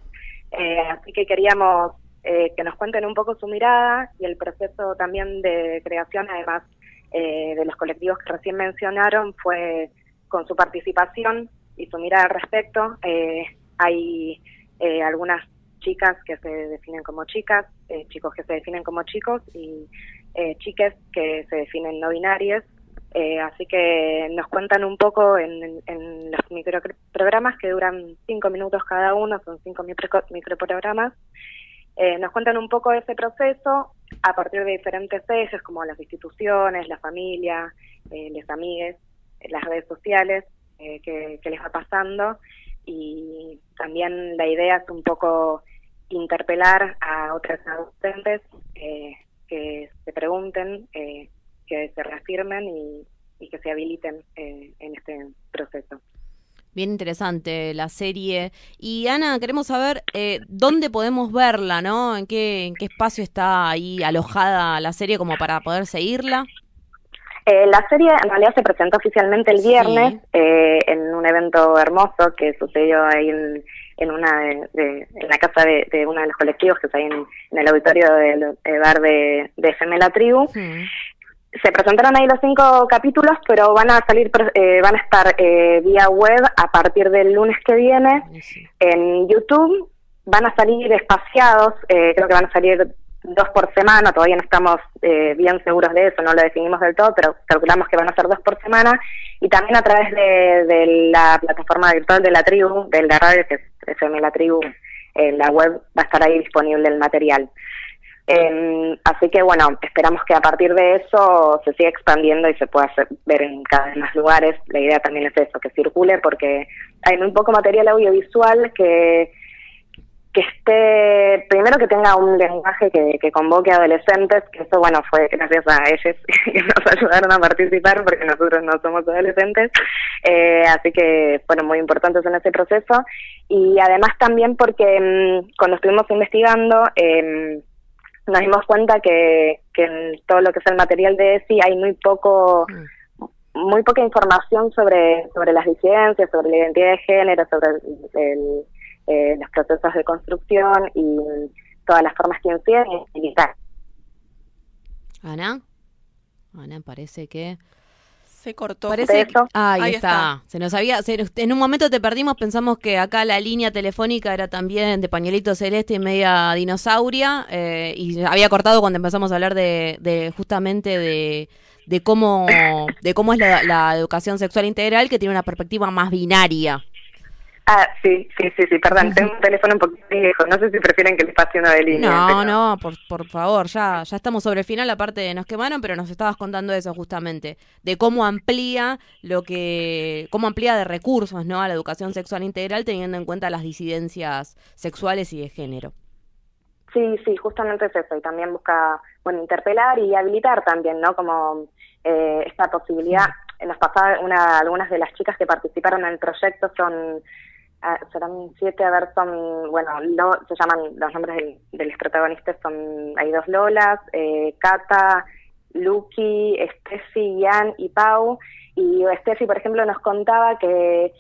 Speaker 18: eh, así que queríamos eh, que nos cuenten un poco su mirada y el proceso también de creación, además eh, de los colectivos que recién mencionaron fue con su participación y su mirada al respecto. Hay algunas chicas que se definen como chicas, chicos que se definen como chicos y chiques que se definen no binarias. Eh, así que nos cuentan un poco en, en, en los microprogramas que duran cinco minutos cada uno, son cinco micro, microprogramas. Eh, nos cuentan un poco ese proceso a partir de diferentes ejes como las instituciones, la familia, eh, les amigues, las redes sociales, eh, que, que, les va pasando y también la idea es un poco interpelar a otras adolescentes eh, que se pregunten, eh, que se reafirmen y, y, que se habiliten eh, en este proceso.
Speaker 3: Bien interesante la serie. Y Ana, queremos saber eh, dónde podemos verla, ¿no? ¿En qué, ¿En qué espacio está ahí alojada la serie como para poder seguirla?
Speaker 18: Eh, la serie en realidad se presentó oficialmente el viernes sí. eh, en un evento hermoso que sucedió ahí en, en una de, de, en la casa de, de, uno de los colectivos que está ahí en, en el auditorio del de bar de, de FM La Tribu. Sí. Se presentaron ahí los cinco capítulos, pero van a salir, eh, van a estar eh, vía web a partir del lunes que viene sí. en YouTube. Van a salir espaciados, eh, creo que van a salir dos por semana, todavía no estamos eh, bien seguros de eso, no lo definimos del todo, pero calculamos que van a ser dos por semana, y también a través de, de la plataforma virtual de la tribu, de la radio, que es FM La Tribu, en la web va a estar ahí disponible el material. Em, así que bueno, esperamos que a partir de eso se siga expandiendo y se pueda hacer, ver en cada vez más lugares. La idea también es eso, que circule porque hay muy poco material audiovisual que que esté, primero que tenga un lenguaje que, que, convoque a adolescentes, que eso, bueno, fue gracias a ellos [LAUGHS] que nos ayudaron a participar, porque nosotros no somos adolescentes, eh, así que fueron muy importantes en ese proceso, y además también porque mm, cuando estuvimos investigando, eh, nos dimos cuenta que, que en todo lo que es el material de ESI hay muy poco muy poca información sobre sobre las disidencias, sobre la identidad de género, sobre el, eh, los procesos de construcción y todas las formas que inciden y
Speaker 3: Ana, Ana, parece que
Speaker 2: se cortó.
Speaker 3: Parece ahí, está. Se nos había, en un momento te perdimos, pensamos que acá la línea telefónica era también de pañuelito celeste y media dinosauria eh, y había cortado cuando empezamos a hablar de, justamente de, de cómo de cómo es la, la, educación sexual integral que tiene una perspectiva más binaria.
Speaker 18: Ah, sí, sí, sí, sí, perdón, tengo un teléfono un poquito viejo, no sé si prefieren que les pase uno de línea.
Speaker 3: No, no, por, por favor, ya, ya estamos sobre el final, aparte de nos quemaron, pero nos estabas contando eso justamente, de cómo amplía lo que, cómo amplía de recursos, ¿no? A la educación sexual integral teniendo en cuenta las disidencias sexuales y de género.
Speaker 18: Sí, sí, justamente es eso, y también busca, bueno, interpelar y habilitar también, ¿no? Como eh, esta posibilidad, en las pasadas, una, algunas de las chicas que participaron en el proyecto son serán siete, a ver, son, bueno, se llaman, los nombres de los protagonistas son, hay dos Lolas, eh, Cata, Lucky, Steffi, Ian y Pau, y Steffi, por ejemplo, nos contaba que,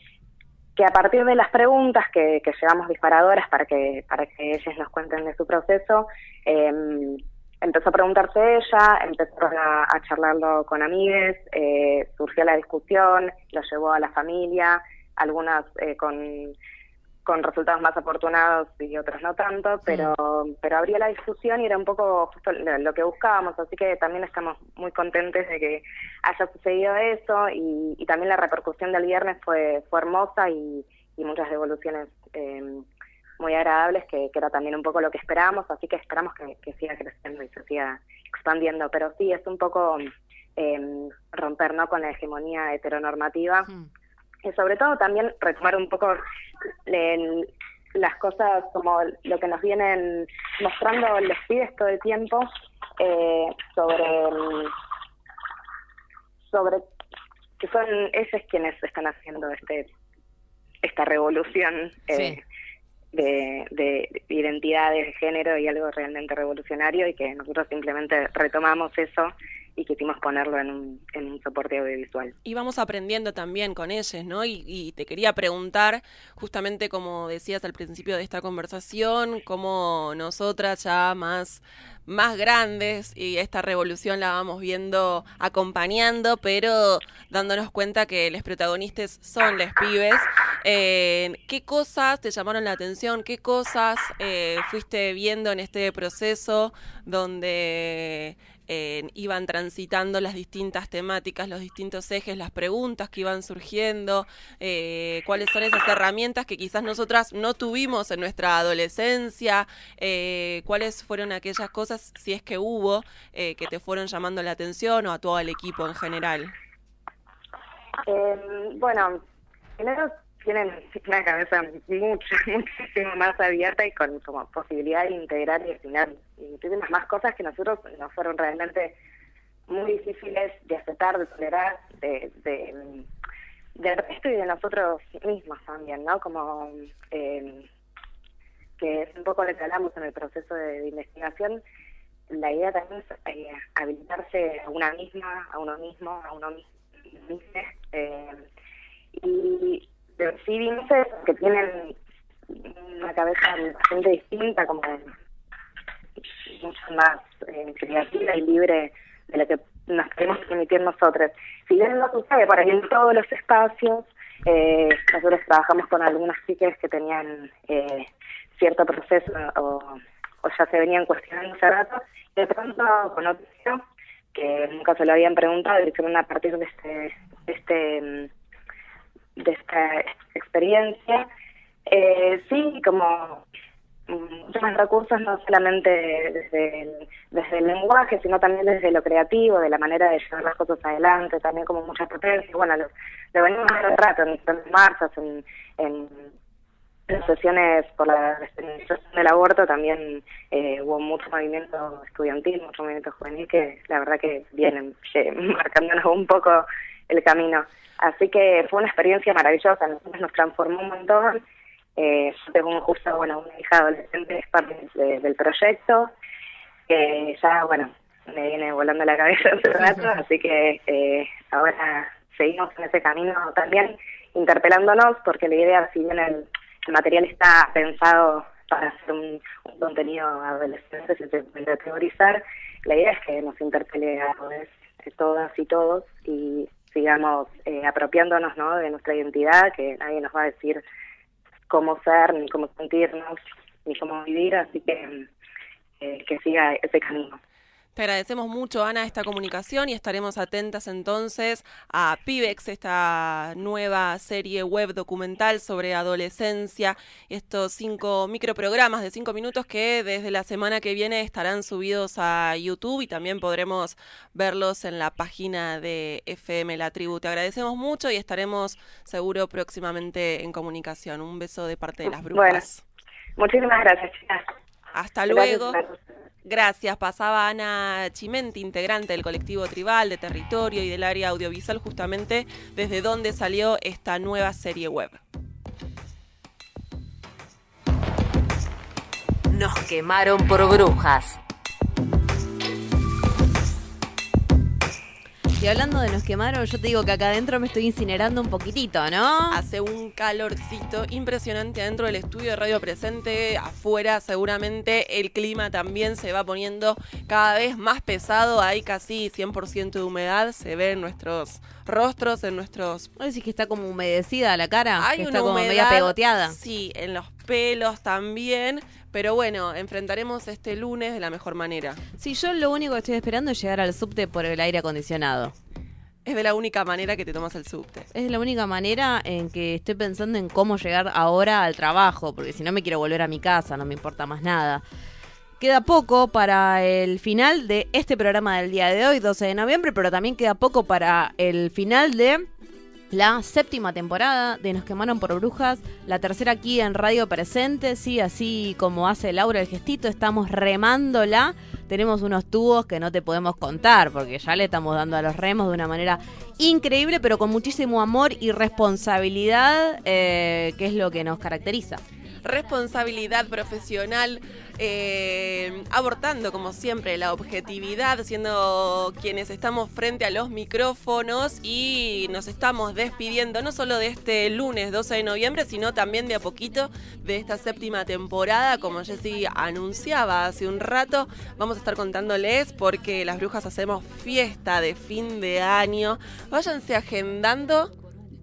Speaker 18: que a partir de las preguntas que, que llevamos disparadoras para que, para que ellas nos cuenten de su proceso, em, empezó a preguntarse ella, empezó a, a charlarlo con amigues, eh, surgió la discusión, lo llevó a la familia, algunas eh, con, con resultados más afortunados y otras no tanto, pero, pero habría la discusión y era un poco justo lo que buscábamos, así que también estamos muy contentes de que haya sucedido eso y, y también la repercusión del viernes fue, fue hermosa y, y muchas devoluciones eh, muy agradables, que, que, era también un poco lo que esperábamos, así que esperamos que, que siga creciendo y se siga expandiendo, pero sí, es un poco eh, romper ¿no? con la hegemonía heteronormativa y sobre todo también retomar un poco las cosas como lo que nos vienen mostrando los pibes todo el tiempo eh, sobre sobre que son ellos quienes están haciendo este esta revolución eh, de, de, identidades de género y algo realmente revolucionario y que nosotros simplemente retomamos eso y quisimos ponerlo en un, en un soporte audiovisual.
Speaker 2: Y vamos aprendiendo también con ellos, ¿no? Y, te quería preguntar, justamente como decías al principio de esta conversación, cómo nosotras ya más, más grandes y esta revolución la vamos viendo acompañando, pero dándonos cuenta que los protagonistas son los pibes. Eh, ¿Qué cosas te llamaron la atención? ¿Qué cosas eh, fuiste viendo en este proceso donde iban transitando las distintas temáticas, los distintos ejes, las preguntas que iban surgiendo, eh, cuáles son esas herramientas que quizás nosotras no tuvimos en nuestra adolescencia, eh, cuáles fueron aquellas cosas, si es que hubo, eh, que te fueron llamando la atención o a todo el equipo en general.
Speaker 18: bueno, primero tienen una cabeza mucho, [LAUGHS] muchísimo más abierta y con como posibilidad de integrar y asignar muchísimas más cosas que nosotros nos fueron realmente muy difíciles de aceptar, de tolerar, de, de del resto y de nosotros mismos también, ¿no? Como eh, que es un poco lo que en el proceso de, investigación, la idea también es eh, habilitarse a una misma, a uno mismo, a uno mismo, eh, y sí vinces que tienen una cabeza bastante distinta, como mucho más eh, creativa y libre de lo que nos queremos permitir nosotros. Si bien no sucede por ahí en todos los espacios, eh, nosotros trabajamos con algunas chicas que tenían eh, cierto proceso o, o, ya se venían cuestionando hace rato, de pronto con otro que nunca se lo habían preguntado, y hicieron a partir de este, este mm, de esta experiencia. Eh, sí, como muchos más recursos, no solamente desde el, desde el lenguaje, sino también desde lo creativo, de la manera de llevar las cosas adelante, también como muchas potencias. Bueno, lo, lo venimos a rato en diferentes marchas, en, en, sesiones por la despenalización del aborto, también eh, hubo mucho movimiento estudiantil, mucho movimiento juvenil, que la verdad que vienen [LAUGHS] marcándonos un poco el camino. Así que fue una experiencia maravillosa, nosotros nos transformó un montón eh, yo tengo justo, bueno, una hija adolescente es parte del proyecto, que ya, bueno, me viene volando la cabeza hace rato, [LAUGHS] así que eh, ahora seguimos en ese camino también interpelándonos, porque la idea, si bien el, material está pensado para hacer un, contenido adolescente, se puede teorizar, la idea es que nos interpele a todas y todos y sigamos eh, apropiándonos ¿no? de nuestra identidad, que nadie nos va a decir cómo ser, ni cómo sentirnos, ni cómo vivir, así que eh, que siga ese camino.
Speaker 2: Agradecemos mucho, Ana, esta comunicación y estaremos atentas entonces a Pibex, esta nueva serie web documental sobre adolescencia, estos cinco microprogramas de cinco minutos que desde la semana que viene estarán subidos a YouTube y también podremos verlos en la página de FM La Tribu. Te agradecemos mucho y estaremos seguro próximamente en comunicación. Un beso de parte de las brujas.
Speaker 18: muchísimas gracias, chicas.
Speaker 2: Hasta luego. Gracias. Pasaba Ana Chimenti, integrante del colectivo tribal de territorio y del área audiovisual, justamente desde donde salió esta nueva serie web.
Speaker 1: Nos quemaron por brujas.
Speaker 3: Y hablando de nos quemaron, yo te digo que acá adentro me estoy incinerando un poquitito, ¿no?
Speaker 2: Hace un calorcito impresionante adentro del estudio de Radio Presente. Afuera seguramente el clima también se va poniendo cada vez más pesado. Hay casi 100% de humedad. Se ve en nuestros rostros, en nuestros...
Speaker 3: ¿No decís que está como humedecida la cara? Hay una está como media pegoteada.
Speaker 2: Sí, en los pelos también. Pero bueno, enfrentaremos este lunes de la mejor manera.
Speaker 3: Sí, yo lo único que estoy esperando es llegar al subte por el aire acondicionado.
Speaker 2: Es de la única manera que te tomas el subte.
Speaker 3: Es la única manera en que estoy pensando en cómo llegar ahora al trabajo, porque si no me quiero volver a mi casa, no me importa más nada. Queda poco para el final de este programa del día de hoy, 12 de noviembre, pero también queda poco para el final de la séptima temporada de Nos quemaron por brujas, la tercera aquí en Radio Presente, sí, así como hace Laura el gestito, estamos remándola. Tenemos unos tubos que no te podemos contar, porque ya le estamos dando a los remos de una manera increíble, pero con muchísimo amor y responsabilidad, eh, que es lo que nos caracteriza
Speaker 2: responsabilidad profesional, eh, abortando como siempre la objetividad, siendo quienes estamos frente a los micrófonos y nos estamos despidiendo no solo de este lunes 12 de noviembre, sino también de a poquito de esta séptima temporada, como Jessy anunciaba hace un rato, vamos a estar contándoles porque las brujas hacemos fiesta de fin de año. Váyanse agendando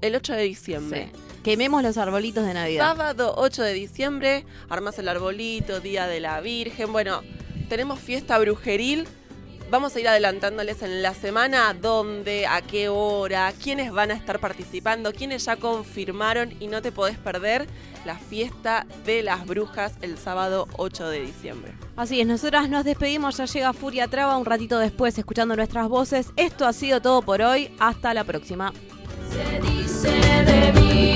Speaker 2: el 8 de diciembre.
Speaker 3: Quememos los arbolitos de Navidad.
Speaker 2: Sábado 8 de diciembre, armas el arbolito, Día de la Virgen. Bueno, tenemos fiesta brujeril. Vamos a ir adelantándoles en la semana dónde, a qué hora, quiénes van a estar participando, quiénes ya confirmaron y no te podés perder la fiesta de las brujas el sábado 8 de diciembre.
Speaker 3: Así es, nosotras nos despedimos, ya llega Furia Traba un ratito después escuchando nuestras voces. Esto ha sido todo por hoy, hasta la próxima. Se dice de